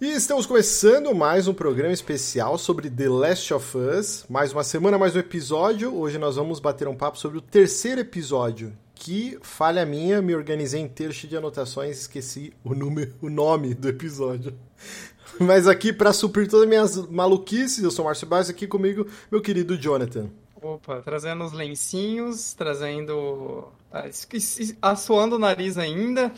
E estamos começando mais um programa especial sobre The Last of Us. Mais uma semana, mais um episódio. Hoje nós vamos bater um papo sobre o terceiro episódio. Que falha minha, me organizei inteiro, cheio de anotações, esqueci o, número, o nome do episódio. Mas aqui, para suprir todas as minhas maluquices, eu sou o Márcio Barros, aqui comigo, meu querido Jonathan. Opa, trazendo os lencinhos, trazendo. Ah, assoando o nariz ainda,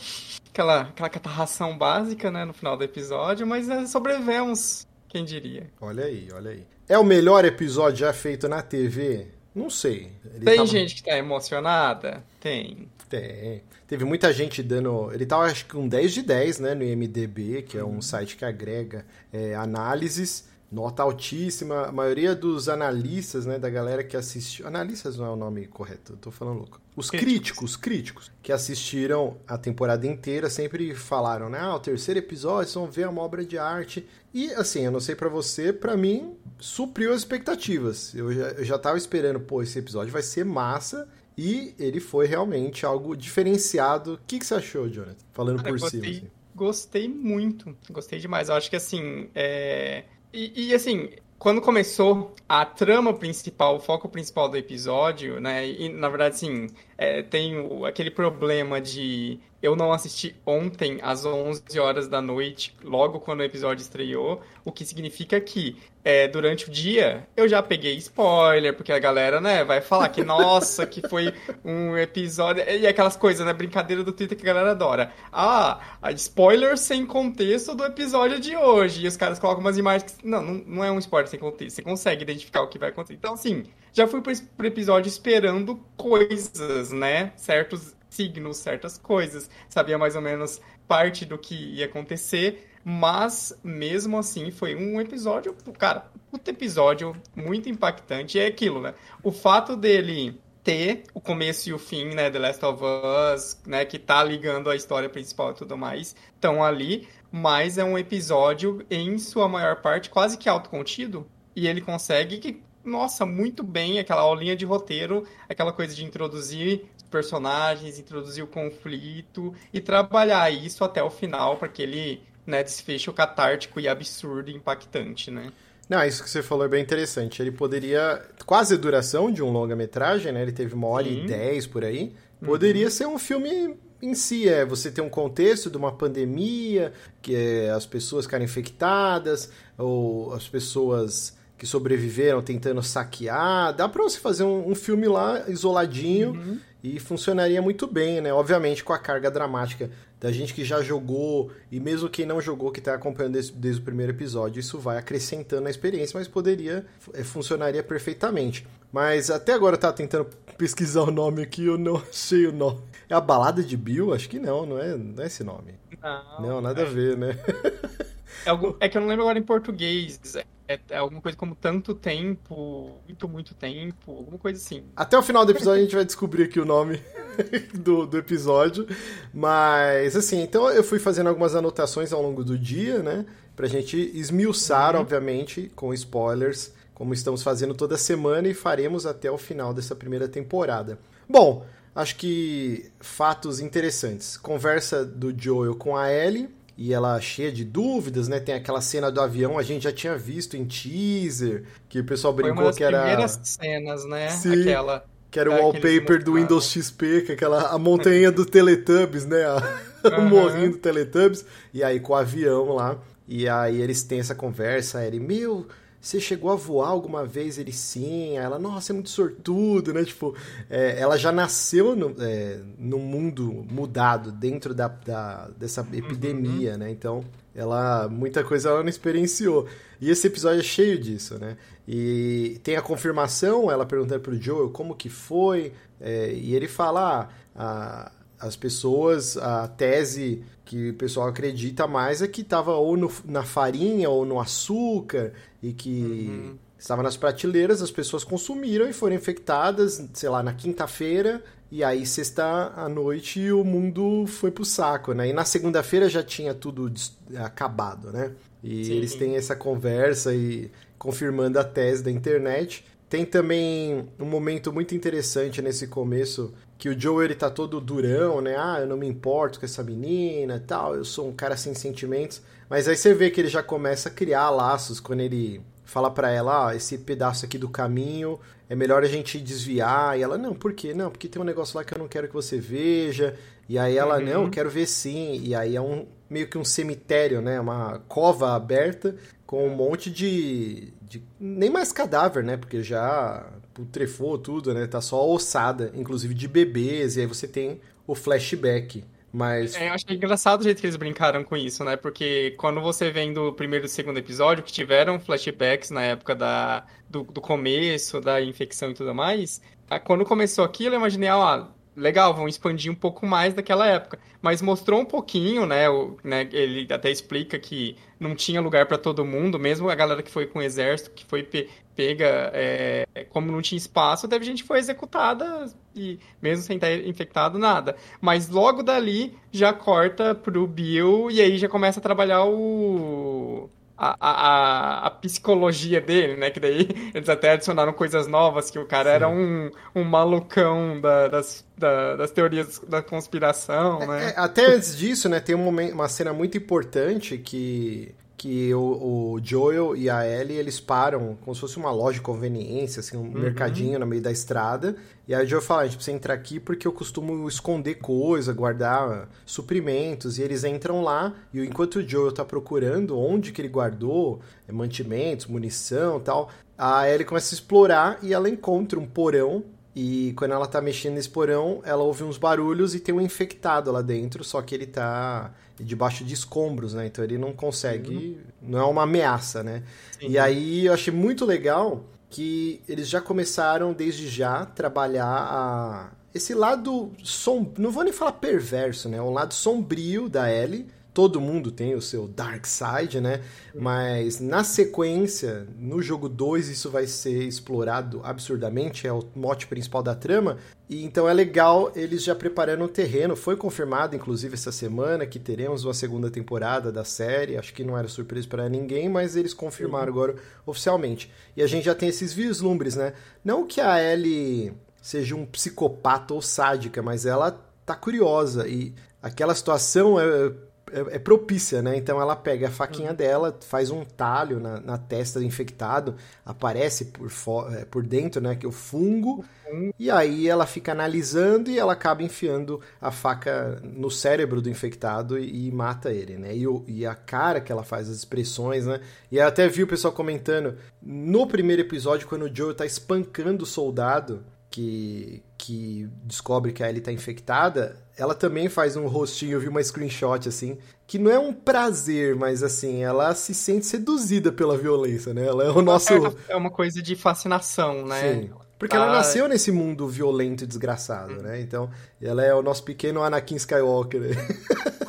aquela, aquela catarração básica, né, no final do episódio, mas né, sobrevivemos, quem diria. Olha aí, olha aí. É o melhor episódio já feito na TV? Não sei. Ele Tem tava... gente que tá emocionada? Tem. Tem. Teve muita gente dando. Ele tava, acho que, com 10 de 10, né, no IMDB, que é um uhum. site que agrega é, análises. Nota altíssima. A maioria dos analistas, né, da galera que assistiu. Analistas não é o nome correto, eu tô falando louco. Os críticos, críticos, que assistiram a temporada inteira sempre falaram, né? Ah, o terceiro episódio, vocês vão ver uma obra de arte. E, assim, eu não sei para você, para mim, supriu as expectativas. Eu já, eu já tava esperando, pô, esse episódio vai ser massa. E ele foi realmente algo diferenciado. O que, que você achou, Jonathan? Falando Cara, por cima. Assim. Gostei muito. Gostei demais. Eu acho que, assim, é e, e, assim, quando começou a trama principal, o foco principal do episódio, né? E na verdade, sim, é, tem aquele problema de eu não assisti ontem às 11 horas da noite, logo quando o episódio estreou, o que significa que é, durante o dia eu já peguei spoiler, porque a galera, né, vai falar que, nossa, que foi um episódio. E aquelas coisas, né, brincadeira do Twitter que a galera adora. Ah, spoiler sem contexto do episódio de hoje. E os caras colocam umas imagens que. Não, não é um spoiler sem contexto. Você consegue identificar o que vai acontecer. Então, assim, já fui pro episódio esperando coisas, né? Certos signos, certas coisas. Sabia mais ou menos parte do que ia acontecer. Mas, mesmo assim, foi um episódio, cara, puta episódio muito impactante. É aquilo, né? O fato dele ter o começo e o fim, né, The Last of Us, né, que tá ligando a história principal e tudo mais, estão ali, mas é um episódio, em sua maior parte, quase que autocontido, e ele consegue, nossa, muito bem aquela aulinha de roteiro, aquela coisa de introduzir personagens, introduzir o conflito e trabalhar isso até o final para que ele né, desfecho catártico e absurdo e impactante, né? Não, isso que você falou é bem interessante. Ele poderia, quase a duração de um longa-metragem, né? Ele teve uma hora Sim. e dez por aí. Poderia uhum. ser um filme em si, é você ter um contexto de uma pandemia, que é as pessoas ficarem infectadas, ou as pessoas que sobreviveram tentando saquear. Dá pra você fazer um, um filme lá isoladinho uhum. E funcionaria muito bem, né? Obviamente com a carga dramática da gente que já jogou e mesmo quem não jogou, que está acompanhando desde, desde, o primeiro episódio, isso vai acrescentando a experiência, mas poderia, é, funcionaria perfeitamente. Mas até agora eu tava tentando pesquisar o nome aqui, eu não achei o nome. É a Balada de Bill? Acho que não, não é, não é esse nome. Não, não nada é. a ver, né? É, algum, é que eu não lembro agora em português. É, é, alguma coisa como tanto tempo, muito, muito tempo, alguma coisa assim. Até o final do episódio a gente vai descobrir aqui o nome do, do episódio. Mas, assim, então eu fui fazendo algumas anotações ao longo do dia, né? Pra gente esmiuçar, uhum. obviamente, com spoilers, como estamos fazendo toda semana e faremos até o final dessa primeira temporada. Bom, acho que fatos interessantes. Conversa do Joel com a Ellie e ela cheia de dúvidas, né? Tem aquela cena do avião, a gente já tinha visto em teaser, que o pessoal brincou Foi uma das que era. primeiras cenas, né? Sim, aquela. Que era o wallpaper do Windows XP, que é aquela a montanha do Teletubbies, né? A, uhum. o morrinho do Teletubbies. E aí com o avião lá. E aí eles têm essa conversa, ele, meu, você chegou a voar alguma vez? Ele sim. Ela, nossa, é muito sortudo, né? Tipo, é, ela já nasceu no, é, no mundo mudado, dentro da, da dessa epidemia, uhum. né? Então, ela, muita coisa ela não experienciou. E esse episódio é cheio disso, né? E tem a confirmação, ela perguntando pro Joel como que foi, é, e ele fala, ah, a, as pessoas, a tese que o pessoal acredita mais é que estava ou no, na farinha ou no açúcar e que uhum. estava nas prateleiras, as pessoas consumiram e foram infectadas, sei lá, na quinta-feira e aí sexta à noite o mundo foi pro saco, né? E na segunda-feira já tinha tudo acabado, né? E Sim. eles têm essa conversa e confirmando a tese da internet. Tem também um momento muito interessante nesse começo que o Joe ele tá todo durão, né? Ah, eu não me importo com essa menina e tal, eu sou um cara sem sentimentos. Mas aí você vê que ele já começa a criar laços quando ele fala para ela, ah, esse pedaço aqui do caminho é melhor a gente desviar. E ela, não, por quê? Não, porque tem um negócio lá que eu não quero que você veja. E aí ela, uhum. não, quero ver sim. E aí é um meio que um cemitério, né? Uma cova aberta com um monte de, de nem mais cadáver, né? Porque já putrefou tudo, né? Tá só ossada, inclusive de bebês, e aí você tem o flashback. Mas. É, eu achei engraçado o jeito que eles brincaram com isso, né? Porque quando você vem do primeiro e segundo episódio, que tiveram flashbacks na época da, do, do começo, da infecção e tudo mais, quando começou aquilo, eu imaginei, ah, legal, vão expandir um pouco mais daquela época. Mas mostrou um pouquinho, né? O, né ele até explica que não tinha lugar para todo mundo, mesmo a galera que foi com o exército, que foi pega, é, como não tinha espaço, teve gente que foi executada e mesmo sem estar infectado, nada. Mas logo dali já corta pro Bill e aí já começa a trabalhar o a, a, a, psicologia dele, né? Que daí eles até adicionaram coisas novas, que o cara Sim. era um, um malucão da, das, da, das teorias da conspiração, é, né? É, até antes disso, né, tem um momento, uma cena muito importante que que o, o, Joel e a Ellie, eles param como se fosse uma loja de conveniência, assim, um uhum. mercadinho no meio da estrada. E aí o Joel fala, a gente precisa entrar aqui porque eu costumo esconder coisa, guardar suprimentos. E eles entram lá, e enquanto o Joel tá procurando onde que ele guardou é, mantimentos, munição tal, a Ellie começa a explorar e ela encontra um porão e quando ela tá mexendo nesse porão, ela ouve uns barulhos e tem um infectado lá dentro, só que ele tá debaixo de escombros, né? Então ele não consegue, uhum. não é uma ameaça, né? Sim. E aí eu achei muito legal que eles já começaram desde já trabalhar a esse lado som, não vou nem falar perverso, né? O lado sombrio da Ellie todo mundo tem o seu dark side, né? Mas na sequência, no jogo 2, isso vai ser explorado absurdamente, é o mote principal da trama. E então é legal eles já preparando o terreno. Foi confirmado, inclusive, essa semana que teremos uma segunda temporada da série. Acho que não era surpresa para ninguém, mas eles confirmaram agora oficialmente. E a gente já tem esses vislumbres, né? Não que a Ellie seja um psicopata ou sádica, mas ela tá curiosa e aquela situação é é, é, propícia, né? Então ela pega a faquinha uhum. dela, faz um talho na, na testa do infectado, aparece por, é, por dentro, né? Que é o fungo, uhum. e aí ela fica analisando e ela acaba enfiando a faca no cérebro do infectado e, e mata ele, né? E, o, e, a cara que ela faz, as expressões, né? E eu até vi o pessoal comentando no primeiro episódio, quando o Joe tá espancando o soldado que, que descobre que a Ellie tá infectada, ela também faz um rostinho, eu vi uma screenshot assim, que não é um prazer, mas assim, ela se sente seduzida pela violência, né? Ela é o nosso. É uma coisa de fascinação, né? Sim. Porque ela ah, nasceu nesse mundo violento e desgraçado, hum. né? Então, ela é o nosso pequeno Anakin Skywalker.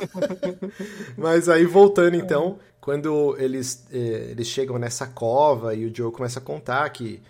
Mas aí, voltando então, quando eles, eh, eles chegam nessa cova e o Joe começa a contar que,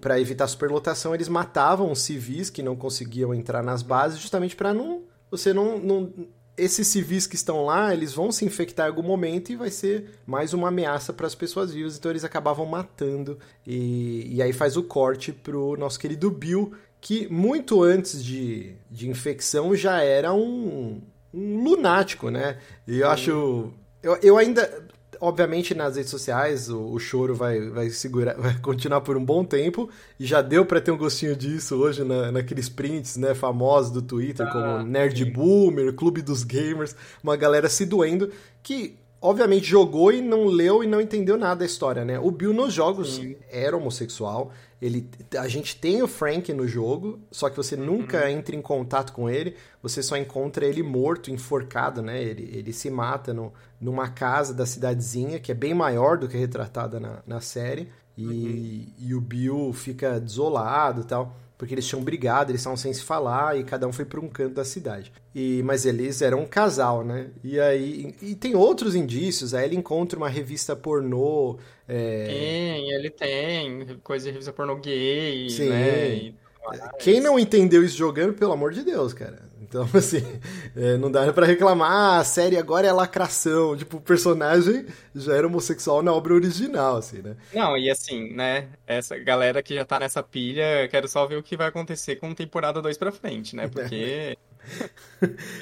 para evitar superlotação, eles matavam os civis que não conseguiam entrar nas bases justamente para não você não, não esses civis que estão lá, eles vão se infectar em algum momento e vai ser mais uma ameaça para as pessoas vivas, então eles acabavam matando. E, e aí faz o corte pro nosso querido Bill, que muito antes de, de infecção já era um, um lunático, né? E eu acho. Eu, eu ainda obviamente nas redes sociais o, o, choro vai, vai segurar, vai continuar por um bom tempo e já deu para ter um gostinho disso hoje na, naqueles prints, né, famosos do Twitter, ah, como Nerd sim. Boomer, Clube dos Gamers, uma galera se doendo que obviamente jogou e não leu e não entendeu nada da história, né? O Bill nos jogos sim. era homossexual, ele, a gente tem o Frank no jogo, só que você nunca uhum. entra em contato com ele, você só encontra ele morto, enforcado, né? Ele, ele se mata no, numa casa da cidadezinha, que é bem maior do que retratada na, na série, e, uhum. e o Bill fica desolado e tal porque eles tinham brigado, eles estavam sem se falar e cada um foi para um canto da cidade. E mas eles eram um casal, né? E aí e tem outros indícios. Aí ele encontra uma revista pornô. É... Tem, ele tem coisa de revista pornô gay, Sim. né? E... Quem não entendeu isso jogando, pelo amor de Deus, cara. Então, assim, é, não dá para reclamar, ah, a série agora é lacração. Tipo, o personagem já era homossexual na obra original, assim, né? Não, e assim, né, essa galera que já tá nessa pilha, quero só ver o que vai acontecer com temporada 2 pra frente, né? Porque...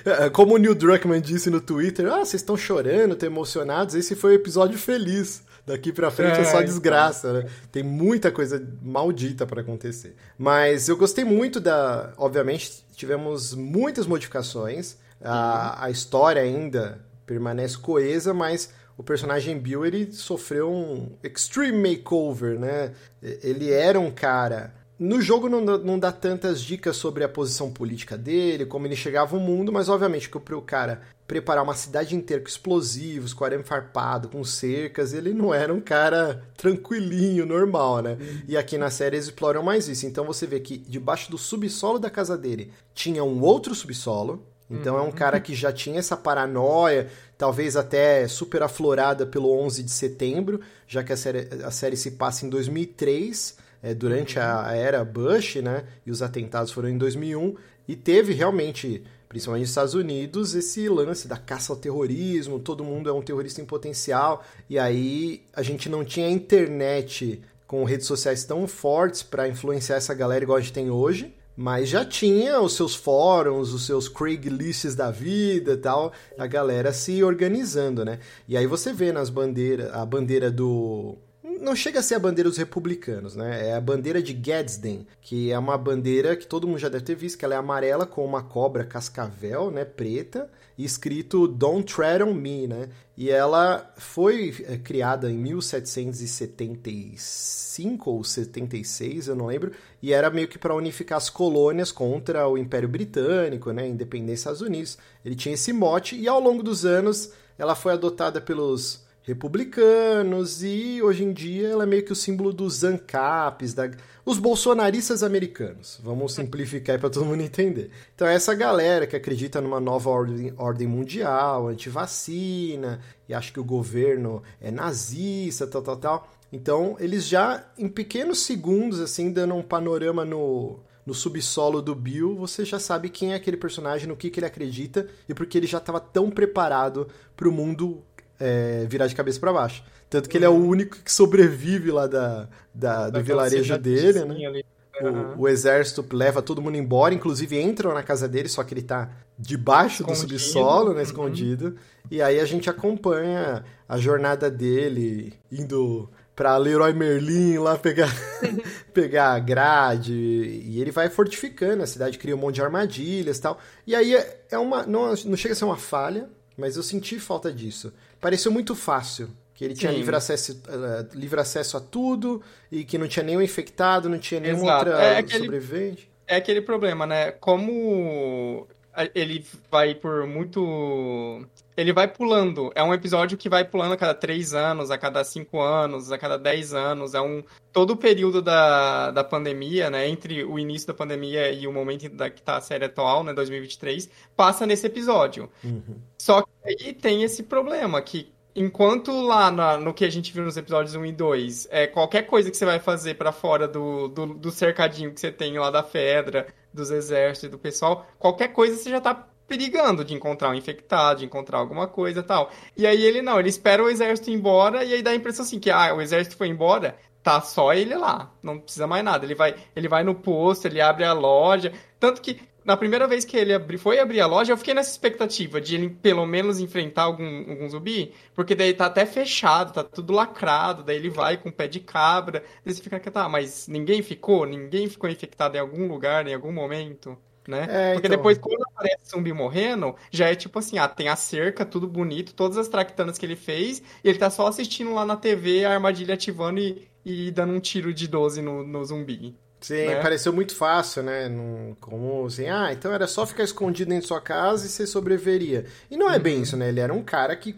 É, como o Neil Druckmann disse no Twitter, ah, vocês estão chorando, estão emocionados, esse foi o episódio feliz. Daqui pra frente é, é só então. desgraça, né? Tem muita coisa maldita para acontecer. Mas eu gostei muito da. Obviamente, tivemos muitas modificações. A, a história ainda permanece coesa, mas o personagem Bill ele sofreu um extreme makeover, né? Ele era um cara no jogo não, não dá tantas dicas sobre a posição política dele, como ele chegava ao mundo, mas obviamente que para o cara preparar uma cidade inteira com explosivos, com arame farpado, com cercas, ele não era um cara tranquilinho, normal, né? Uhum. E aqui na série eles exploram mais isso. Então você vê que debaixo do subsolo da casa dele tinha um outro subsolo, então uhum. é um uhum. cara que já tinha essa paranoia, talvez até super aflorada pelo 11 de setembro, já que a série, a série se passa em 2003 é, durante a, a, era Bush, né? E os atentados foram em 2001 e teve realmente, principalmente nos Estados Unidos, esse lance da caça ao terrorismo. Todo mundo é um terrorista em potencial e aí a gente não tinha internet com redes sociais tão fortes para influenciar essa galera igual a gente tem hoje. Mas já tinha os seus fóruns, os seus Craiglists da vida e tal, a galera se organizando, né? E aí você vê nas bandeiras, a bandeira do não chega a ser a bandeira dos republicanos, né? É a bandeira de Gadsden, que é uma bandeira que todo mundo já deve ter visto, que ela é amarela com uma cobra cascavel, né, preta, e escrito Don't Tread on Me, né? E ela foi é, criada em 1775 ou 76, eu não lembro, e era meio que para unificar as colônias contra o Império Britânico, né, independência dos Estados Unidos. Ele tinha esse mote e ao longo dos anos ela foi adotada pelos republicanos e hoje em dia ela é meio que o símbolo dos ANCAPs, da, os bolsonaristas americanos. Vamos simplificar para todo mundo entender. Então é essa galera que acredita numa nova ordem, ordem mundial, anti-vacina, e acha que o governo é nazista, tal, tal, tal. Então eles já, em pequenos segundos, assim, dando um panorama no, no subsolo do Bill, você já sabe quem é aquele personagem, no que, que ele acredita e porque ele já estava tão preparado para o mundo é, virar de cabeça para baixo. Tanto que ele é o único que sobrevive lá da, da do vilarejo dele, né? Uhum. O, o, exército leva todo mundo embora, inclusive entram na casa dele, só que ele tá debaixo escondido. do subsolo, né, uhum. escondido. E aí a gente acompanha a jornada dele indo pra Leroy Merlin lá pegar, pegar a grade. E ele vai fortificando a cidade, cria um monte de armadilhas e tal. E aí é, é uma. Não, não chega a ser uma falha, mas eu senti falta disso pareceu muito fácil. Que ele tinha livre acesso, uh, livre acesso a tudo e que não tinha nenhum infectado, não tinha nenhum outro é aquele, sobrevivente. É aquele problema, né? Como ele vai por muito. Ele vai pulando. É um episódio que vai pulando a cada três anos, a cada cinco anos, a cada dez anos. É um. Todo o período da, da pandemia, né? Entre o início da pandemia e o momento da que tá a série atual, né? 2023, passa nesse episódio. Uhum. Só que aí tem esse problema que enquanto lá na, no que a gente viu nos episódios 1 e 2, é, qualquer coisa que você vai fazer para fora do, do, do, cercadinho que você tem lá da Fedra, dos exércitos do pessoal, qualquer coisa você já tá perigando de encontrar um infectado, de encontrar alguma coisa tal. E aí ele não, ele espera o exército ir embora e aí dá a impressão assim que ah, o exército foi embora, tá só ele lá, não precisa mais nada. Ele vai, ele vai no posto, ele abre a loja, tanto que na primeira vez que ele abri, foi abrir a loja, eu fiquei nessa expectativa de ele pelo menos enfrentar algum, algum zumbi, porque daí tá até fechado, tá tudo lacrado, daí ele vai com o pé de cabra, daí você fica, tá, mas ninguém ficou? Ninguém ficou infectado em algum lugar, em algum momento? Né? É, Porque então... depois, quando aparece zumbi morrendo, já é tipo assim, ah, tem a cerca, tudo bonito, todas as tractanas que ele fez, e ele tá só assistindo lá na TV a armadilha ativando e, e dando um tiro de 12 no, no zumbi. Sim, né? pareceu muito fácil, né? Num, como assim, ah, então era só ficar escondido dentro de sua casa e você sobreviveria. E não é bem uhum. isso, né? Ele era um cara que,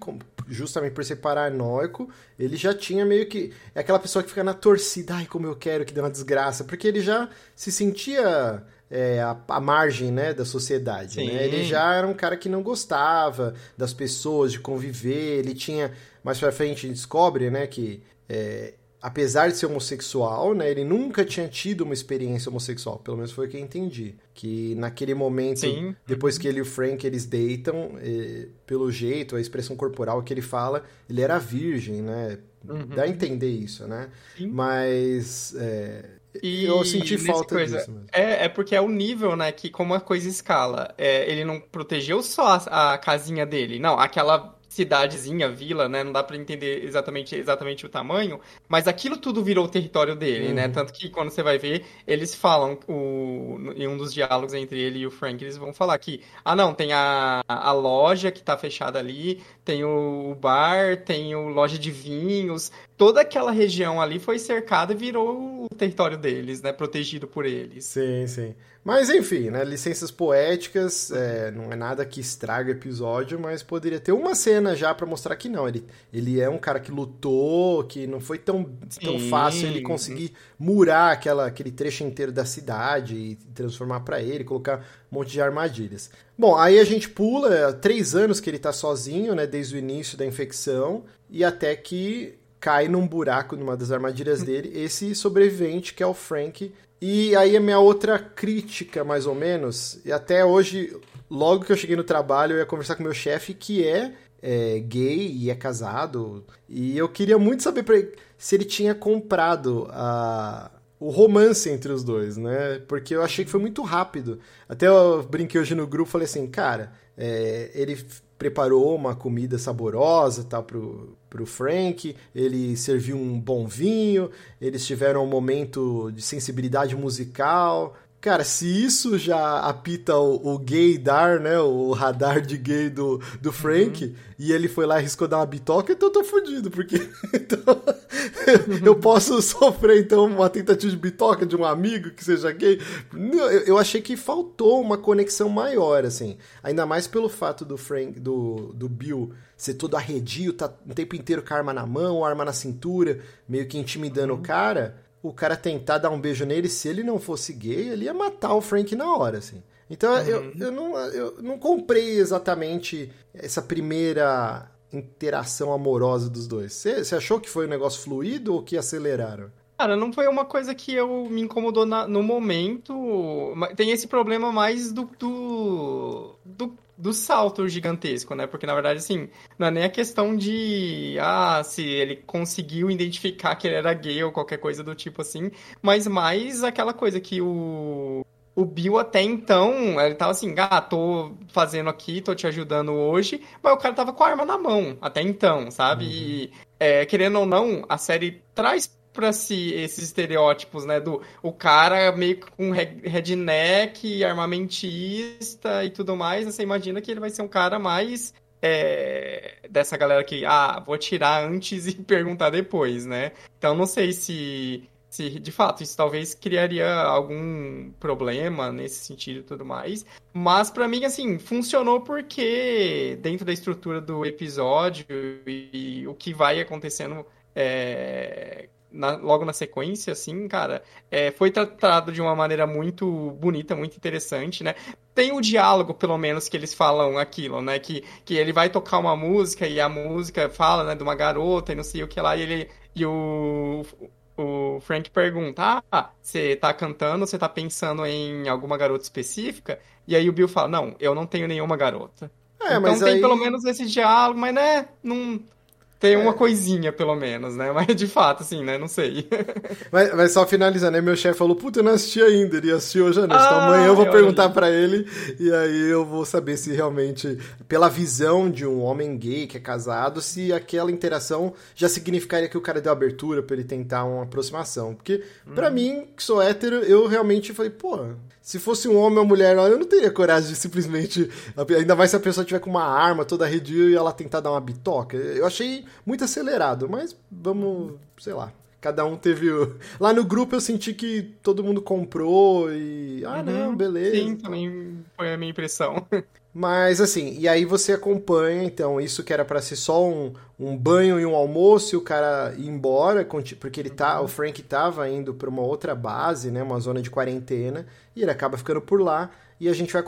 justamente por ser paranoico, ele já tinha meio que. É aquela pessoa que fica na torcida, ai, como eu quero que dê uma desgraça, porque ele já se sentia é, a, a, margem né, da sociedade. Né? Ele já era um cara que não gostava das pessoas, de conviver. Ele tinha. Mais pra frente a gente descobre né, que é, apesar de ser homossexual, né, ele nunca tinha tido uma experiência homossexual, pelo menos foi o que eu entendi. Que naquele momento, Sim. depois que ele e o Frank eles deitam, e, pelo jeito, a expressão corporal que ele fala, ele era virgem, né? Uhum. Dá a entender isso, né? Sim. Mas é, e eu senti falta coisa, disso. Mesmo. É, é porque é o nível, né, que como a coisa escala. É, ele não protegeu só a, a casinha dele, não, aquela cidadezinha, vila, né? Não dá para entender exatamente, exatamente o tamanho, mas aquilo tudo virou o território dele, né? uhum. né? Tanto que quando você vai ver, eles falam, o, em um dos diálogos entre ele e o Frank, eles vão falar que, ah não, tem a, a loja que tá fechada ali, tem o bar, tem o loja de vinhos, toda aquela região ali foi cercada e virou o território deles, né? Protegido por eles. Sim, sim. Mas enfim, né? Licenças poéticas, é, não é nada que estraga o episódio, mas poderia ter uma cena já para mostrar que não. Ele, ele é um cara que lutou, que não foi tão, tão fácil ele conseguir murar aquela, aquele trecho inteiro da cidade e transformar para ele, colocar um monte de armadilhas. Bom, aí a gente pula é, três anos que ele tá sozinho, né? Desde o início da infecção e até que cai num buraco numa das armadilhas dele, esse sobrevivente que é o Frank. E aí a minha outra crítica, mais ou menos, e até hoje, logo que eu cheguei no trabalho, eu ia conversar com meu chefe, que é, é, gay e é casado, e eu queria muito saber pra, se ele tinha comprado a, o romance entre os dois, né? Porque eu achei que foi muito rápido. Até eu brinquei hoje no grupo, falei assim, cara, é, ele preparou uma comida saborosa tal pro, pro Frank, ele serviu um bom vinho, eles tiveram um momento de sensibilidade musical, Cara, se isso já apita o, o gaydar, né? O radar de gay do, do Frank, uhum. e ele foi lá e riscou dar uma bitoca, então eu tô fudido, porque então, eu posso sofrer, então, uma tentativa de bitoca de um amigo que seja gay. Eu, eu achei que faltou uma conexão maior, assim. Ainda mais pelo fato do Frank, do, do Bill ser todo arredio, tá o tempo inteiro com a arma na mão, arma na cintura, meio que intimidando uhum. o cara o cara tentar dar um beijo nele, se ele não fosse gay, ele ia matar o Frank na hora, assim. Então uhum. eu, eu, não, eu não comprei exatamente essa primeira interação amorosa dos dois. Você achou que foi um negócio fluido ou que aceleraram? Cara, não foi uma coisa que eu me incomodou na, no momento. Tem esse problema mais do, do, do do salto gigantesco, né? Porque na verdade, assim, não é nem a questão de ah, se ele conseguiu identificar que ele era gay ou qualquer coisa do tipo assim, mas mais aquela coisa que o o Bill até então, ele tava assim, ah, tô fazendo aqui, tô te ajudando hoje, mas o cara tava com a arma na mão, até então, sabe? Uhum. E, é, querendo ou não, a série traz pra si esses estereótipos, né? Do o cara meio com redneck, armamentista e tudo mais. Você imagina que ele vai ser um cara mais é, dessa galera que, ah, vou tirar antes e perguntar depois, né? Então não sei se, se de fato isso talvez criaria algum problema nesse sentido e tudo mais. Mas para mim, assim, funcionou porque dentro da estrutura do episódio e, e o que vai acontecendo é, na, logo na sequência, assim, cara, é, foi tratado de uma maneira muito bonita, muito interessante, né? Tem o diálogo, pelo menos, que eles falam aquilo, né? Que, que ele vai tocar uma música e a música fala, né, de uma garota e não sei o que lá, e ele. E o, o Frank pergunta: Ah, você tá cantando, você tá pensando em alguma garota específica? E aí o Bill fala: Não, eu não tenho nenhuma garota. É, então tem aí... pelo menos esse diálogo, mas né, não tem uma é. coisinha, pelo menos, né? Mas de fato, assim, né? Não sei. Mas, mas só finalizando, né? Meu chefe falou, puta, eu não assisti ainda, ele assistiu hoje à noite. Então ah, então amanhã eu vou perguntar para ele e aí eu vou saber se realmente, pela visão de um homem gay que é casado, se aquela interação já significaria que o cara deu abertura para ele tentar uma aproximação. Porque, hum. para mim, que sou hétero, eu realmente falei, pô, se fosse um homem ou uma mulher, eu não teria coragem de simplesmente. Ainda mais se a pessoa tiver com uma arma toda arredia e ela tentar dar uma bitoca. Eu achei muito acelerado, mas vamos, sei lá. Cada um teve. O... Lá no grupo eu senti que todo mundo comprou e. Ah, uhum, não, beleza. Sim, também foi a minha impressão. Mas assim, e aí você acompanha, então, isso que era para ser só um, um banho e um almoço e o cara ir embora, porque ele tá, o Frank tava indo para uma outra base, né, uma zona de quarentena, e ele acaba ficando por lá e a gente vai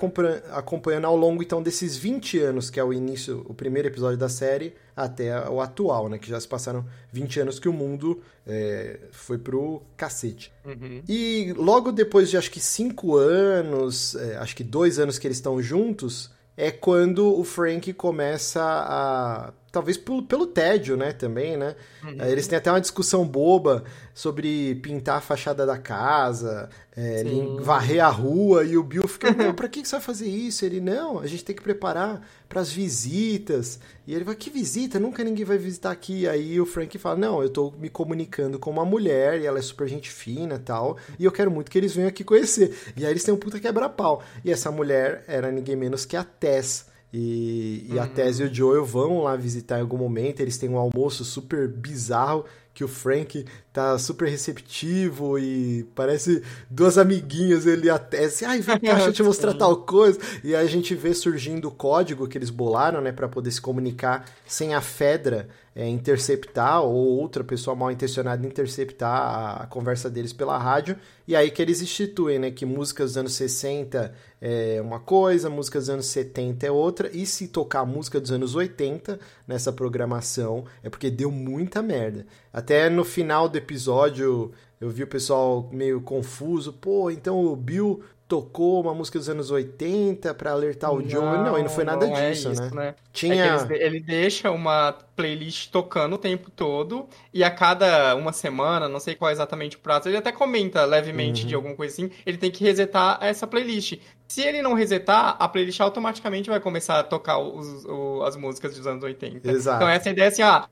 acompanhando ao longo então desses 20 anos, que é o início, o primeiro episódio da série, até o atual, né? Que já se passaram 20 anos que o mundo é, foi pro cacete. Uhum. E logo depois de acho que 5 anos, é, acho que dois anos que eles estão juntos, é quando o Frank começa a talvez pelo, pelo tédio, né, também, né? Uhum. Eles têm até uma discussão boba sobre pintar a fachada da casa, é, varrer a rua, e o Bill fica, não, pra que você vai fazer isso? Ele, não, a gente tem que preparar para as visitas. E ele vai, que visita? Nunca ninguém vai visitar aqui. Aí o Frank fala, não, eu tô me comunicando com uma mulher, e ela é super gente fina e tal, e eu quero muito que eles venham aqui conhecer. E aí eles têm um puta quebra-pau. E essa mulher era ninguém menos que a Tess, e, e uhum. a Tess e o Joel vão lá visitar em algum momento. Eles têm um almoço super bizarro que o Frank tá super receptivo e parece duas amiguinhas ele até assim, ai, vem cá, deixa eu te mostrar tal coisa. E aí a gente vê surgindo o código que eles bolaram, né, para poder se comunicar sem a Fedra é, interceptar ou outra pessoa mal intencionada interceptar a, conversa deles pela rádio. E aí que eles instituem, né, que músicas dos anos 60 é uma coisa, músicas dos anos 70 é outra, e se tocar música dos anos 80 nessa programação é porque deu muita merda. Até no final do episódio eu vi o pessoal meio confuso. Pô, então o Bill tocou uma música dos anos 80 para alertar o Joe. Não, e não foi nada não é disso, é isso, né? né? Tinha... É ele deixa uma playlist tocando o tempo todo e a cada uma semana, não sei qual é exatamente o prazo, ele até comenta levemente uhum. de alguma coisa assim, ele tem que resetar essa playlist. Se ele não resetar, a playlist automaticamente vai começar a tocar os, os, as músicas dos anos 80. Exato. Então essa ideia é assim, ah,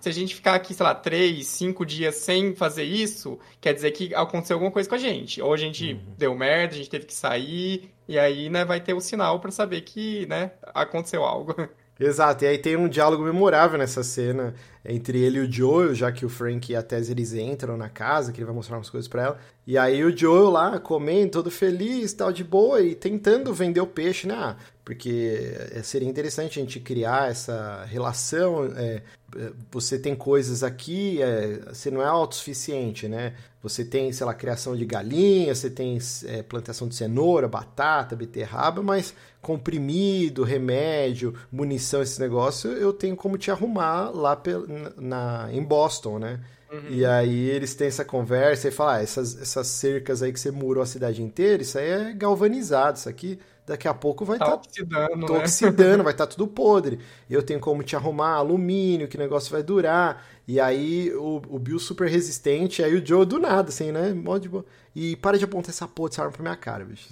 se a gente ficar aqui, sei lá, três, cinco dias sem fazer isso, quer dizer que aconteceu alguma coisa com a gente. Ou a gente uhum. deu merda, a gente teve que sair, e aí, né, vai ter o sinal para saber que, né, aconteceu algo. Exato, e aí tem um diálogo memorável nessa cena entre ele e o Joel, já que o Frank e a Tess eles entram na casa, que ele vai mostrar umas coisas para ela. E aí o Joel lá comendo, todo feliz, tal de boa e tentando vender o peixe, né? Ah, porque é, seria interessante a gente criar essa relação. É, você tem coisas aqui, é, você não é autossuficiente, né? Você tem, sei lá, criação de galinha, você tem é, plantação de cenoura, batata, beterraba, mas comprimido, remédio, munição, esse negócio, eu tenho como te arrumar lá na, em Boston, né? Uhum. E aí eles têm essa conversa e falam, ah, essas, essas cercas aí que você murou a cidade inteira, isso aí é galvanizado, isso aqui daqui a pouco vai estar tá, tá oxidando, né? oxidando, vai estar tá tudo podre. Eu tenho como te arrumar alumínio, que negócio vai durar. E aí o, o Bill super resistente, aí o Joe do nada, assim, né? Mó de boa. E para de apontar essa porra dessa arma pra minha cara, bicho.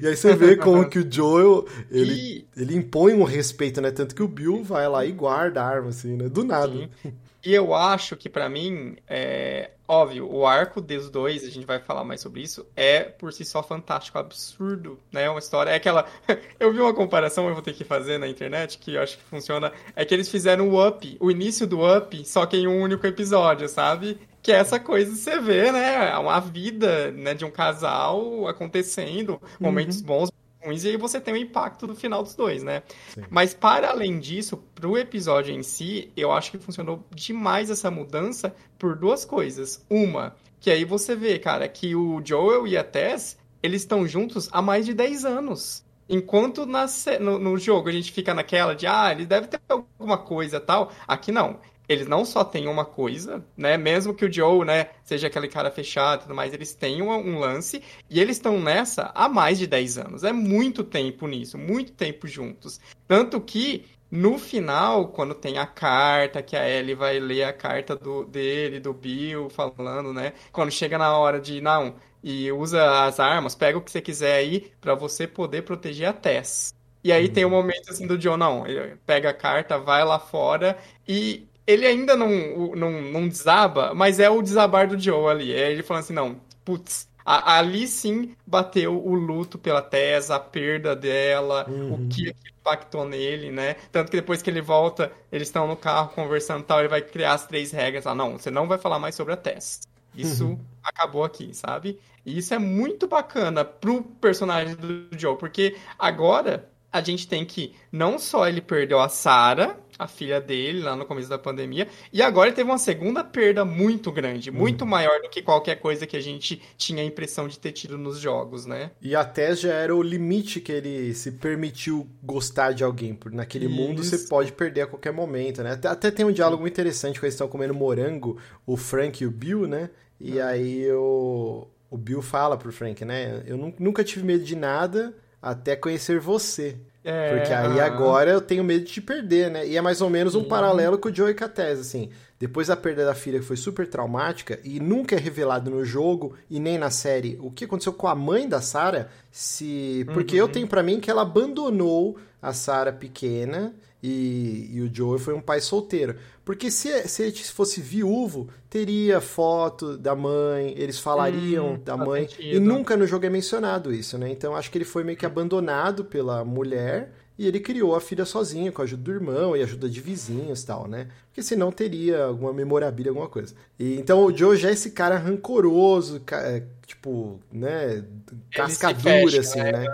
E aí você vê como que o Joel, ele, e... ele impõe um respeito, né? Tanto que o Bill vai lá e guarda a arma, assim, né? Do nada. Sim. E eu acho que para mim, é óbvio, o arco dos dois, a gente vai falar mais sobre isso, é por si só fantástico, absurdo, né? Uma história, é aquela, eu vi uma comparação, eu vou ter que fazer na internet, que eu acho que funciona, é que eles fizeram o Up, o início do Up, só que em um único episódio, sabe? Que é essa coisa você vê, né? Uma vida né, de um casal acontecendo, momentos uhum. bons, ruins, e aí você tem o impacto do final dos dois, né? Sim. Mas para além disso, pro episódio em si, eu acho que funcionou demais essa mudança por duas coisas. Uma, que aí você vê, cara, que o Joel e a Tess, eles estão juntos há mais de 10 anos. Enquanto na, no, no, jogo a gente fica naquela de, ah, ele deve ter alguma coisa tal. Aqui não eles não só têm uma coisa, né? Mesmo que o Joe, né, seja aquele cara fechado e tudo mais, eles têm um, um lance e eles estão nessa há mais de 10 anos. É muito tempo nisso, muito tempo juntos. Tanto que no final, quando tem a carta, que a Ellie vai ler a carta do, dele, do Bill, falando, né? Quando chega na hora de, não, e usa as armas, pega o que você quiser aí para você poder proteger a Tess. E aí tem o um momento assim do John, não, ele pega a carta, vai lá fora e ele ainda não, não, não desaba, mas é o desabar do Joe ali. É ele falando assim, não, putz, a, ali sim bateu o luto pela Tessa, a perda dela, uhum. o que impactou nele, né? Tanto que depois que ele volta, eles estão no carro conversando e tal, ele vai criar as três regras. Ah, não, você não vai falar mais sobre a Tess. Isso uhum. acabou aqui, sabe? E isso é muito bacana pro personagem do Joe, porque agora a gente tem que não só ele perdeu a Sarah, a filha dele, lá no começo da pandemia, e agora ele teve uma segunda perda muito grande, muito uhum. maior do que qualquer coisa que a gente tinha a impressão de ter tido nos jogos, né? E até já era o limite que ele se permitiu gostar de alguém, porque naquele Isso. mundo você pode perder a qualquer momento, né? Até, até tem um diálogo muito interessante quando eles estão comendo morango, o Frank e o Bill, né? E uhum. aí o, o Bill fala pro Frank, né? Eu nunca tive medo de nada, até conhecer você. É, Porque aí agora eu tenho medo de te perder, né? E é mais ou menos um paralelo com o Joey Catese, assim. Depois da perda da filha, que foi super traumática, e nunca é revelado no jogo e nem na série o que aconteceu com a mãe da Sarah, se. Porque uhum. eu tenho para mim que ela abandonou a Sarah pequena e, e, o Joey foi um pai solteiro. Porque se, se ele fosse viúvo, teria foto da mãe, eles falariam hum, da mãe. Sentido. E nunca no jogo é mencionado isso, né? Então acho que ele foi meio que abandonado pela mulher e ele criou a filha sozinho, com a ajuda do irmão e ajuda de vizinhos e tal, né? Porque senão teria alguma memorabilia, alguma coisa. E, então o Joe já é esse cara rancoroso, é, tipo, né? Cascadura, assim, né? né?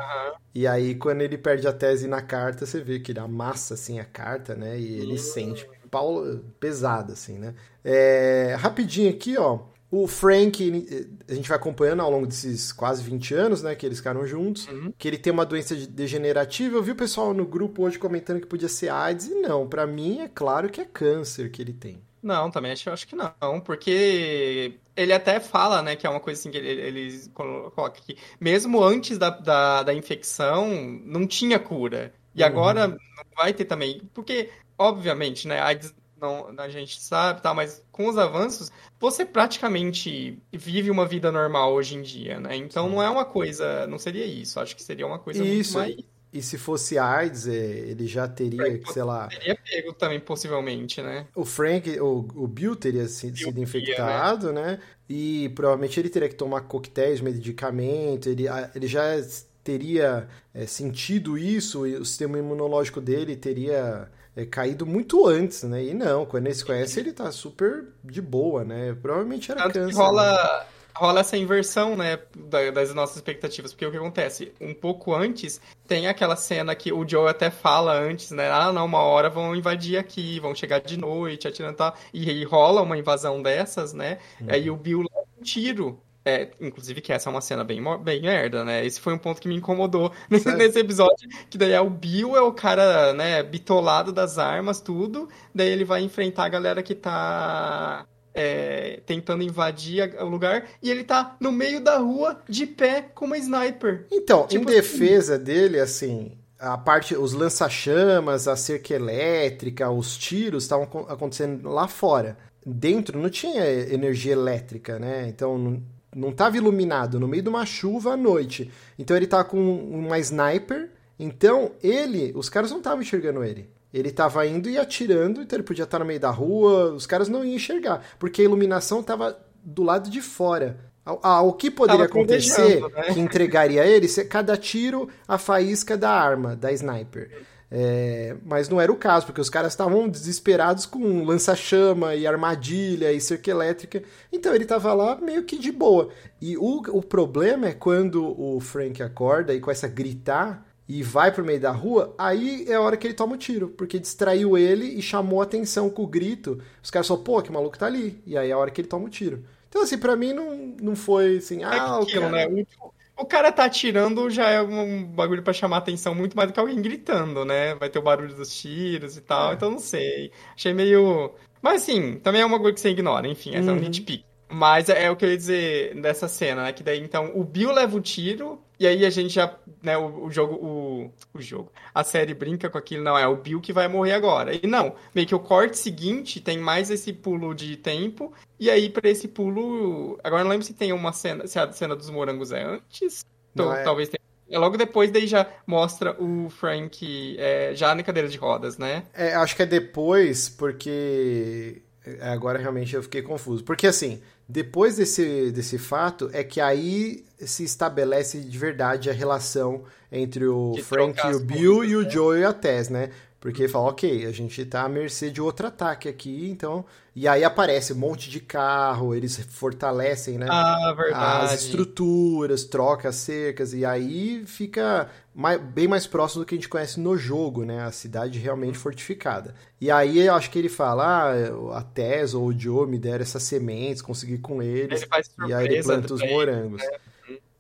E aí, quando ele perde a tese na carta, você vê que ele amassa, assim, a carta, né? E ele uhum. sente pau pesado, assim, né? É, rapidinho aqui, ó. O Frank, a gente vai acompanhando ao longo desses quase 20 anos, né, que eles ficaram juntos, uhum. que ele tem uma doença degenerativa. Eu vi o pessoal no grupo hoje comentando que podia ser AIDS, e não, para mim é claro que é câncer que ele tem. Não, também acho, acho que não, porque ele até fala, né, que é uma coisa assim que ele, ele coloca que mesmo antes da, da, da infecção não tinha cura. E uhum. agora não vai ter também, porque, obviamente, né, a não, a gente sabe, tá, mas com os avanços, você praticamente vive uma vida normal hoje em dia, né? Então não é uma coisa, não seria isso, acho que seria uma coisa isso. muito mais e se fosse AIDS, é, ele já teria, Frank, sei lá. Teria pego também, possivelmente, né? O Frank, o, o Bill teria sido, Bill sido infectado, né? né? E provavelmente ele teria que tomar coquetéis, medicamento, ele, ele já teria é, sentido isso, e o sistema imunológico dele teria é, caído muito antes, né? E não, quando ele se conhece, ele tá super de boa, né? Provavelmente era Tanto câncer. Rola. Né? rola essa inversão, né, das nossas expectativas, porque o que acontece? Um pouco antes, tem aquela cena que o Joe até fala antes, né, ah, não, uma hora vão invadir aqui, vão chegar de noite, atirando e tal, e, e rola uma invasão dessas, né, uhum. aí o Bill leva um tiro é, inclusive que essa é uma cena bem, bem merda, né? Esse foi um ponto que me incomodou nesse, nesse, episódio, que daí é o Bill, é o cara, né, bitolado das armas, tudo, daí ele vai enfrentar a galera que tá é, tentando invadir o lugar e ele tá no meio da rua de pé com uma sniper. Então, tipo em defesa assim... dele, assim, a parte, os lança-chamas, a cerca elétrica, os tiros estavam acontecendo lá fora. Dentro não tinha energia elétrica, né? Então não, não tava iluminado, no meio de uma chuva à noite. Então ele tá com uma sniper. Então ele, os caras não estavam enxergando ele. Ele estava indo e atirando, então ele podia estar no meio da rua, os caras não iam enxergar, porque a iluminação estava do lado de fora. Ah, o que poderia acontecer né? que entregaria ele cada tiro a faísca da arma, da sniper. É, mas não era o caso, porque os caras estavam desesperados com lança-chama e armadilha e cerca elétrica. Então ele estava lá meio que de boa. E o, o problema é quando o Frank acorda e começa a gritar e vai pro meio da rua, aí é a hora que ele toma o tiro, porque distraiu ele e chamou a atenção com o grito. Os caras falaram, pô, que maluco tá ali. E aí é a hora que ele toma o tiro. Então, assim, pra mim não, não foi assim, ah, é o cara... Né? O, cara tá atirando já é um bagulho para chamar atenção muito mais do que alguém gritando, né? Vai ter o barulho dos tiros e tal, é. então não sei. Achei meio. Mas assim, também é uma coisa que você ignora, enfim, essa uhum. é um nitpick. Mas é, é, o que eu ia dizer dessa cena, né? Que daí, então, o Bill leva o tiro, e aí a gente já, né, o, o, jogo, o, o jogo, a série brinca com aquilo, não, é o Bill que vai morrer agora. E não, meio que o corte seguinte tem mais esse pulo de tempo, e aí para esse pulo, agora não lembro se tem uma cena, se a cena dos morangos é antes, então, é. talvez tenha é logo depois, daí já mostra o Frank é, já na cadeira de rodas, né? É, acho que é depois, porque agora realmente eu fiquei confuso. Porque assim, depois desse, desse fato, é que aí se estabelece de verdade a relação entre o de Frank e o Bill e o né? Joe e a Tess, né? Porque ele fala, ok, a gente tá à mercê de outro ataque aqui, então. E aí aparece um monte de carro, eles fortalecem, né? Ah, verdade. As estruturas, troca as cercas, e aí fica mais, bem mais próximo do que a gente conhece no jogo, né? A cidade realmente fortificada. E aí eu acho que ele fala, ah, a Tess ou o Joe me deram essas sementes, consegui com eles. Ele e aí ele planta os morangos. Né?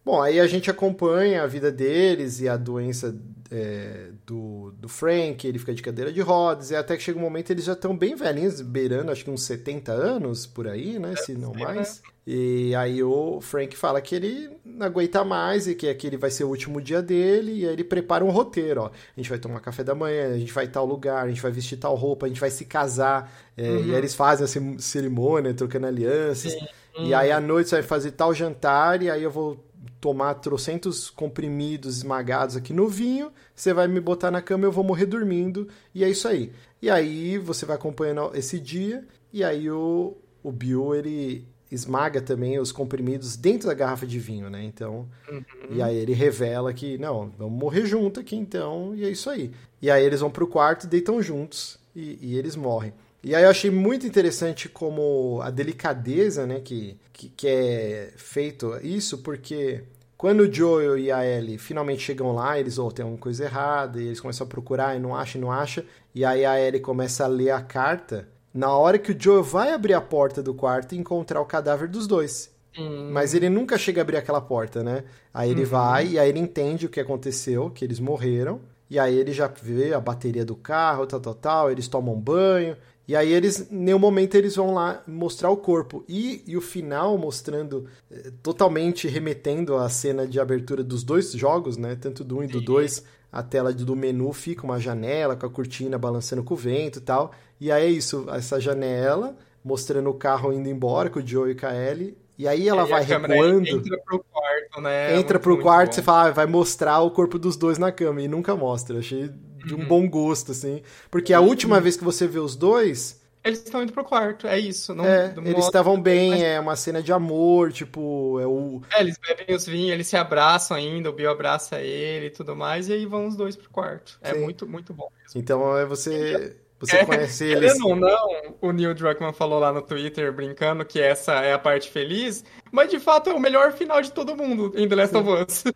Bom, aí a gente acompanha a vida deles e a doença é, do, do Frank, ele fica de cadeira de rodas, e até que chega um momento eles já estão bem velhinhos, beirando acho que uns 70 anos por aí, né? Se não mais. Né? E aí o Frank fala que ele não aguenta mais e que aquele vai ser o último dia dele, e aí ele prepara um roteiro, ó. A gente vai tomar café da manhã, a gente vai tal lugar, a gente vai vestir tal roupa, a gente vai se casar. É, uhum. E aí eles fazem a cerimônia, trocando alianças. Sim. E aí à noite você vai fazer tal jantar, e aí eu vou tomar trocentos comprimidos esmagados aqui no vinho, você vai me botar na cama, eu vou morrer dormindo, e é isso aí. E aí você vai acompanhando esse dia, e aí o, o Bill, ele esmaga também os comprimidos dentro da garrafa de vinho, né? Então, uhum. e aí ele revela que, não, vamos morrer junto aqui então, e é isso aí. E aí eles vão pro quarto, deitam juntos, e, e eles morrem. E aí eu achei muito interessante como a delicadeza, né, que, que, que é feito isso, porque quando o Joel e a Ellie finalmente chegam lá, eles, ou oh, tem alguma coisa errada, e eles começam a procurar e não acham, e não acham, e aí a Ellie começa a ler a carta, na hora que o Joel vai abrir a porta do quarto e encontrar o cadáver dos dois. Hum. Mas ele nunca chega a abrir aquela porta, né? Aí ele uhum. vai e aí ele entende o que aconteceu, que eles morreram. E aí ele já vê a bateria do carro, tal, tal, tal. Eles tomam banho. E aí eles, em nenhum momento, eles vão lá mostrar o corpo. E, e o final mostrando, eh, totalmente remetendo à cena de abertura dos dois jogos, né? Tanto do 1 um e do 2. A tela do menu fica uma janela com a cortina balançando com o vento e tal. E aí é isso, essa janela mostrando o carro indo embora com o Joe e a Ellie. E aí ela e vai recuando. Entra pro quarto, né? Entra muito, pro quarto, você fala, ah, vai mostrar o corpo dos dois na cama. E nunca mostra. Achei de um uhum. bom gosto, assim. Porque a última uhum. vez que você vê os dois. Eles estão indo pro quarto, é isso. Não, é, eles estavam bem, mas... é uma cena de amor, tipo, é o... É, eles bebem os vinhos, eles se abraçam ainda, o Bill abraça ele e tudo mais, e aí vão os dois pro quarto. É Sim. muito, muito bom mesmo. Então, é você... Você é, conhece eles. Querendo ou não, o Neil Druckmann falou lá no Twitter, brincando, que essa é a parte feliz, mas de fato é o melhor final de todo mundo em The Last Sim. of Us. Sim,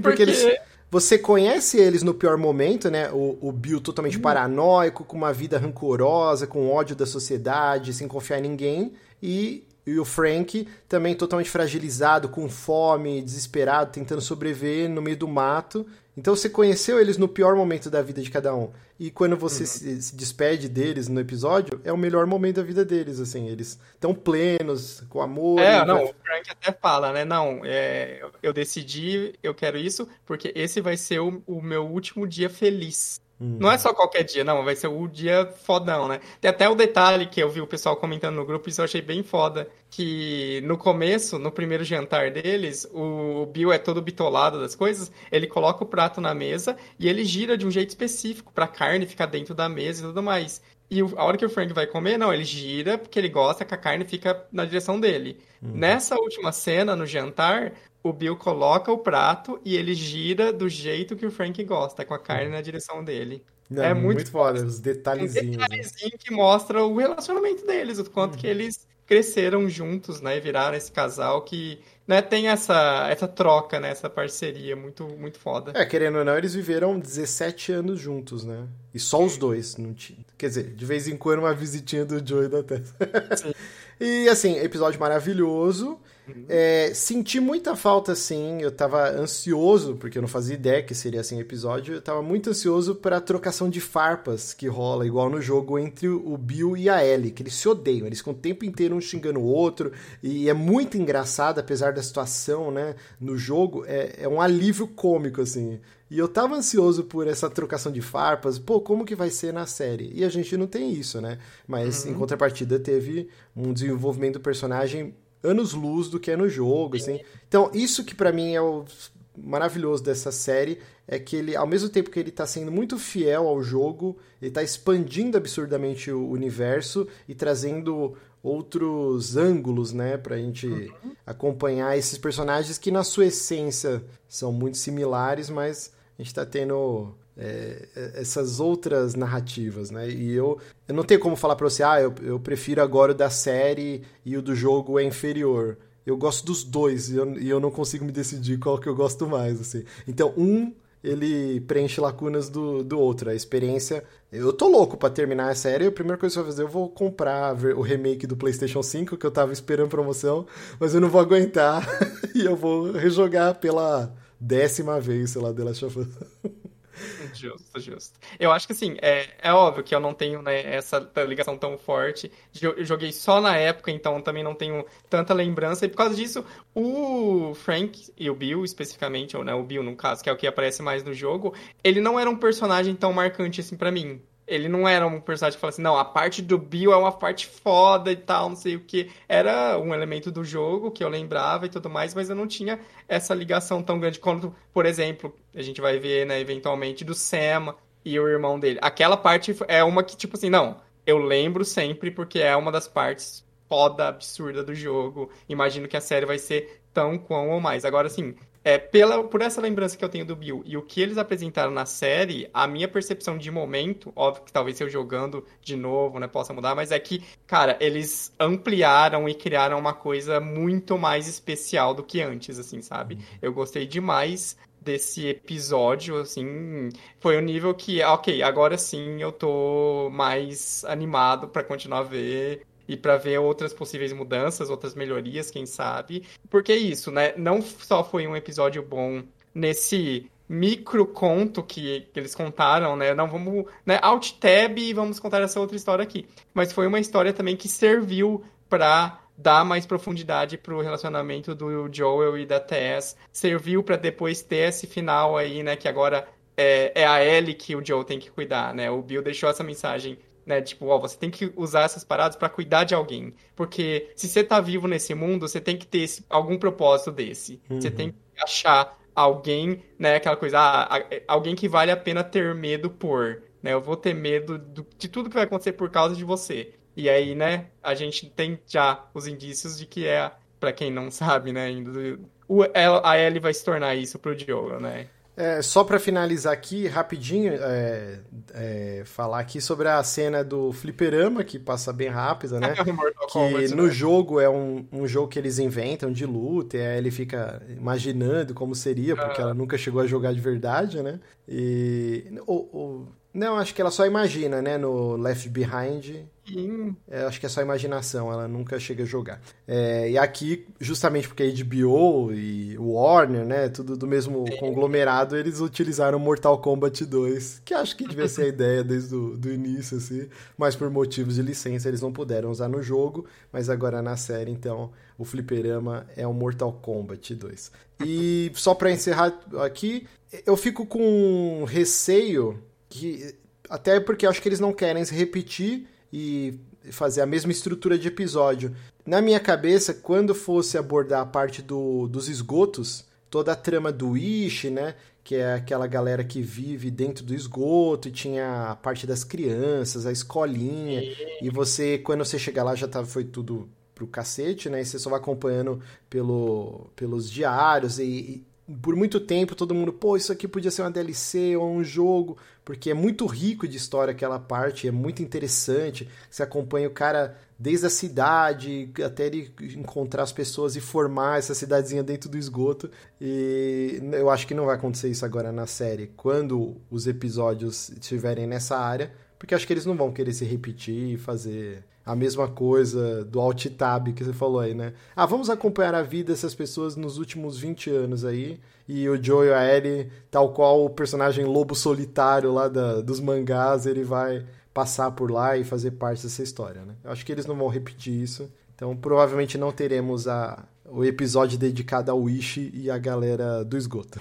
porque, porque... eles você conhece eles no pior momento, né? O, o Bill totalmente uhum. paranoico, com uma vida rancorosa, com ódio da sociedade, sem confiar em ninguém. E, e o Frank também totalmente fragilizado, com fome, desesperado, tentando sobreviver no meio do mato. Então você conheceu eles no pior momento da vida de cada um. E quando você uhum. se, se, despede deles no episódio, é o melhor momento da vida deles, assim. Eles estão plenos, com amor. É, não, vai... o Frank até fala, né? Não, é, eu decidi, eu quero isso, porque esse vai ser o, o meu último dia feliz. Hum. Não é só qualquer dia, não, vai ser o dia fodão, né? Tem até o detalhe que eu vi o pessoal comentando no grupo, isso eu achei bem foda, que no começo, no primeiro jantar deles, o Bill é todo bitolado das coisas, ele coloca o prato na mesa e ele gira de um jeito específico pra carne ficar dentro da mesa e tudo mais. E a hora que o Frank vai comer, não, ele gira porque ele gosta que a carne fica na direção dele. Hum. Nessa última cena, no jantar, o Bill coloca o prato e ele gira do jeito que o Frank gosta, com a carne na direção dele. Não, é muito, muito foda, os detalhezinhos. Um né? detalhezinho que mostra o relacionamento deles, o quanto uhum. que eles cresceram juntos, né, e viraram esse casal que né, tem essa, essa troca, né, essa parceria muito, muito foda. É, querendo ou não, eles viveram 17 anos juntos, né? E só os dois. Não tinha... Quer dizer, de vez em quando uma visitinha do Joe e da Tessa. e assim, episódio maravilhoso. Uhum. É, senti muita falta, assim. Eu tava ansioso, porque eu não fazia ideia que seria assim episódio. Eu tava muito ansioso pra trocação de farpas que rola, igual no jogo, entre o Bill e a Ellie, que eles se odeiam. Eles ficam o tempo inteiro um xingando o outro. E é muito engraçado, apesar da situação, né? No jogo, é, é um alívio cômico, assim. E eu tava ansioso por essa trocação de farpas. Pô, como que vai ser na série? E a gente não tem isso, né? Mas uhum. em contrapartida teve um desenvolvimento do personagem anos-luz do que é no jogo, assim. Então, isso que para mim é o maravilhoso dessa série é que ele, ao mesmo tempo que ele está sendo muito fiel ao jogo, ele está expandindo absurdamente o universo e trazendo outros ângulos, né, pra gente uhum. acompanhar esses personagens que na sua essência são muito similares, mas a gente está tendo é, é, essas outras narrativas, né? E eu, eu não tenho como falar para você, ah, eu, eu prefiro agora o da série e o do jogo é inferior. Eu gosto dos dois e eu, e eu não consigo me decidir qual que eu gosto mais, assim. Então, um ele preenche lacunas do, do outro. A experiência. Eu tô louco para terminar a série. A primeira coisa que eu vou fazer, eu vou comprar o remake do PlayStation 5, que eu tava esperando promoção, mas eu não vou aguentar. e eu vou rejogar pela décima vez, sei lá, The Last of Us. Justo, justo. Eu acho que assim, é, é óbvio que eu não tenho né, essa ligação tão forte. Eu joguei só na época, então também não tenho tanta lembrança. E por causa disso, o Frank e o Bill, especificamente, ou né, o Bill no caso, que é o que aparece mais no jogo, ele não era um personagem tão marcante assim para mim. Ele não era um personagem que fala assim, não, a parte do Bill é uma parte foda e tal, não sei o que. Era um elemento do jogo que eu lembrava e tudo mais, mas eu não tinha essa ligação tão grande quanto, por exemplo, a gente vai ver, né, eventualmente, do Sam e o irmão dele. Aquela parte é uma que, tipo assim, não, eu lembro sempre porque é uma das partes foda, absurda do jogo. Imagino que a série vai ser tão quão ou mais. Agora, assim, é, pela, por essa lembrança que eu tenho do Bill e o que eles apresentaram na série, a minha percepção de momento, óbvio que talvez eu jogando de novo, né, possa mudar, mas é que, cara, eles ampliaram e criaram uma coisa muito mais especial do que antes, assim, sabe? Uhum. Eu gostei demais desse episódio, assim, foi o um nível que, ok, agora sim eu tô mais animado para continuar a ver e para ver outras possíveis mudanças, outras melhorias, quem sabe. Porque é isso, né? Não só foi um episódio bom nesse micro conto que, que eles contaram, né? Não vamos, né, alt tab e vamos contar essa outra história aqui. Mas foi uma história também que serviu para dar mais profundidade pro relacionamento do Joel e da Tess, serviu para depois ter esse final aí, né, que agora é, é a Ellie que o Joel tem que cuidar, né? O Bill deixou essa mensagem né? Tipo, ó, você tem que usar essas paradas para cuidar de alguém. Porque se você tá vivo nesse mundo, você tem que ter esse, algum propósito desse. Uhum. Você tem que achar alguém, né? Aquela coisa, ah, alguém que vale a pena ter medo por. Né? Eu vou ter medo do, de tudo que vai acontecer por causa de você. E aí, né, a gente tem já os indícios de que é, para quem não sabe, né, ainda, o, a Ellie vai se tornar isso pro Diogo, né? É, só para finalizar aqui, rapidinho, é, é, falar aqui sobre a cena do fliperama, que passa bem rápida, né? que no né? jogo é um, um jogo que eles inventam de luta, e aí ele fica imaginando como seria, porque ela nunca chegou a jogar de verdade, né? E o, o, não, acho que ela só imagina, né? No Left Behind. Sim. É, acho que é só imaginação, ela nunca chega a jogar. É, e aqui, justamente porque a HBO e o Warner, né? Tudo do mesmo é. conglomerado, eles utilizaram Mortal Kombat 2, que acho que devia ser a ideia desde o do início, assim. Mas por motivos de licença eles não puderam usar no jogo, mas agora na série, então, o fliperama é o Mortal Kombat 2. E só para encerrar aqui, eu fico com receio que até porque acho que eles não querem se repetir e fazer a mesma estrutura de episódio. Na minha cabeça, quando fosse abordar a parte do, dos esgotos, toda a trama do Ishi, né? Que é aquela galera que vive dentro do esgoto, e tinha a parte das crianças, a escolinha, e você, quando você chegar lá, já tá, foi tudo pro cacete, né? E você só vai acompanhando pelo, pelos diários, e, e por muito tempo todo mundo, pô, isso aqui podia ser uma DLC ou um jogo porque é muito rico de história aquela parte, é muito interessante. Você acompanha o cara desde a cidade até ele encontrar as pessoas e formar essa cidadezinha dentro do esgoto. E eu acho que não vai acontecer isso agora na série, quando os episódios estiverem nessa área, porque acho que eles não vão querer se repetir e fazer a mesma coisa do alt tab que você falou aí, né? Ah, vamos acompanhar a vida dessas pessoas nos últimos 20 anos aí. E o Joe e a Ellie, tal qual o personagem lobo solitário lá da, dos mangás, ele vai passar por lá e fazer parte dessa história, né? Eu acho que eles não vão repetir isso. Então, provavelmente não teremos a, o episódio dedicado ao Wish e a galera do esgoto.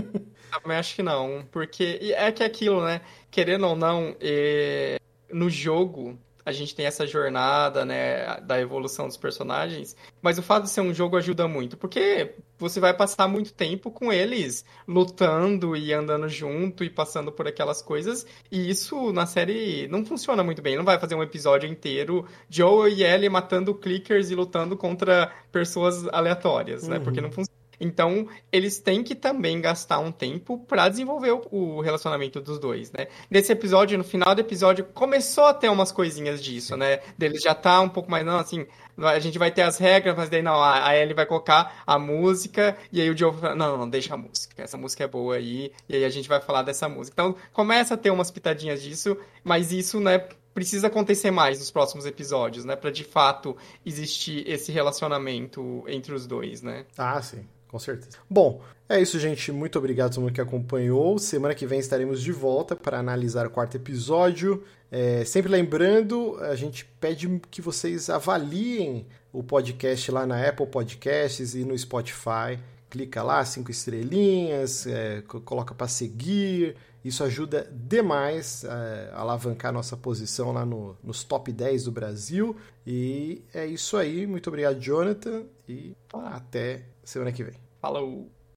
Também acho que não, porque é que é aquilo, né? Querendo ou não, é... no jogo a gente tem essa jornada, né, da evolução dos personagens, mas o fato de ser um jogo ajuda muito, porque você vai passar muito tempo com eles lutando e andando junto e passando por aquelas coisas, e isso na série não funciona muito bem. Não vai fazer um episódio inteiro Joe e Ellie matando clickers e lutando contra pessoas aleatórias, né? Porque uhum. não funciona Então, eles têm que também gastar um tempo para desenvolver o, o, relacionamento dos dois, né? Nesse episódio, no final do episódio, começou a ter umas coisinhas disso, né? Deles já tá um pouco mais, não, assim, a gente vai ter as regras, mas daí não, a Ellie vai colocar a música, e aí o Joe fala, não, não, deixa a música, essa música é boa aí, e aí a gente vai falar dessa música. Então, começa a ter umas pitadinhas disso, mas isso, né, precisa acontecer mais nos próximos episódios, né, para de fato existir esse relacionamento entre os dois, né? Ah, sim. Com certeza. Bom, é isso, gente. Muito obrigado a todo mundo que acompanhou. Semana que vem estaremos de volta para analisar o quarto episódio. É, sempre lembrando, a gente pede que vocês avaliem o podcast lá na Apple Podcasts e no Spotify. Clica lá, cinco estrelinhas, é, coloca para seguir. Isso ajuda demais é, a alavancar nossa posição lá no, nos top 10 do Brasil. E é isso aí. Muito obrigado, Jonathan. E até semana que vem. Falou!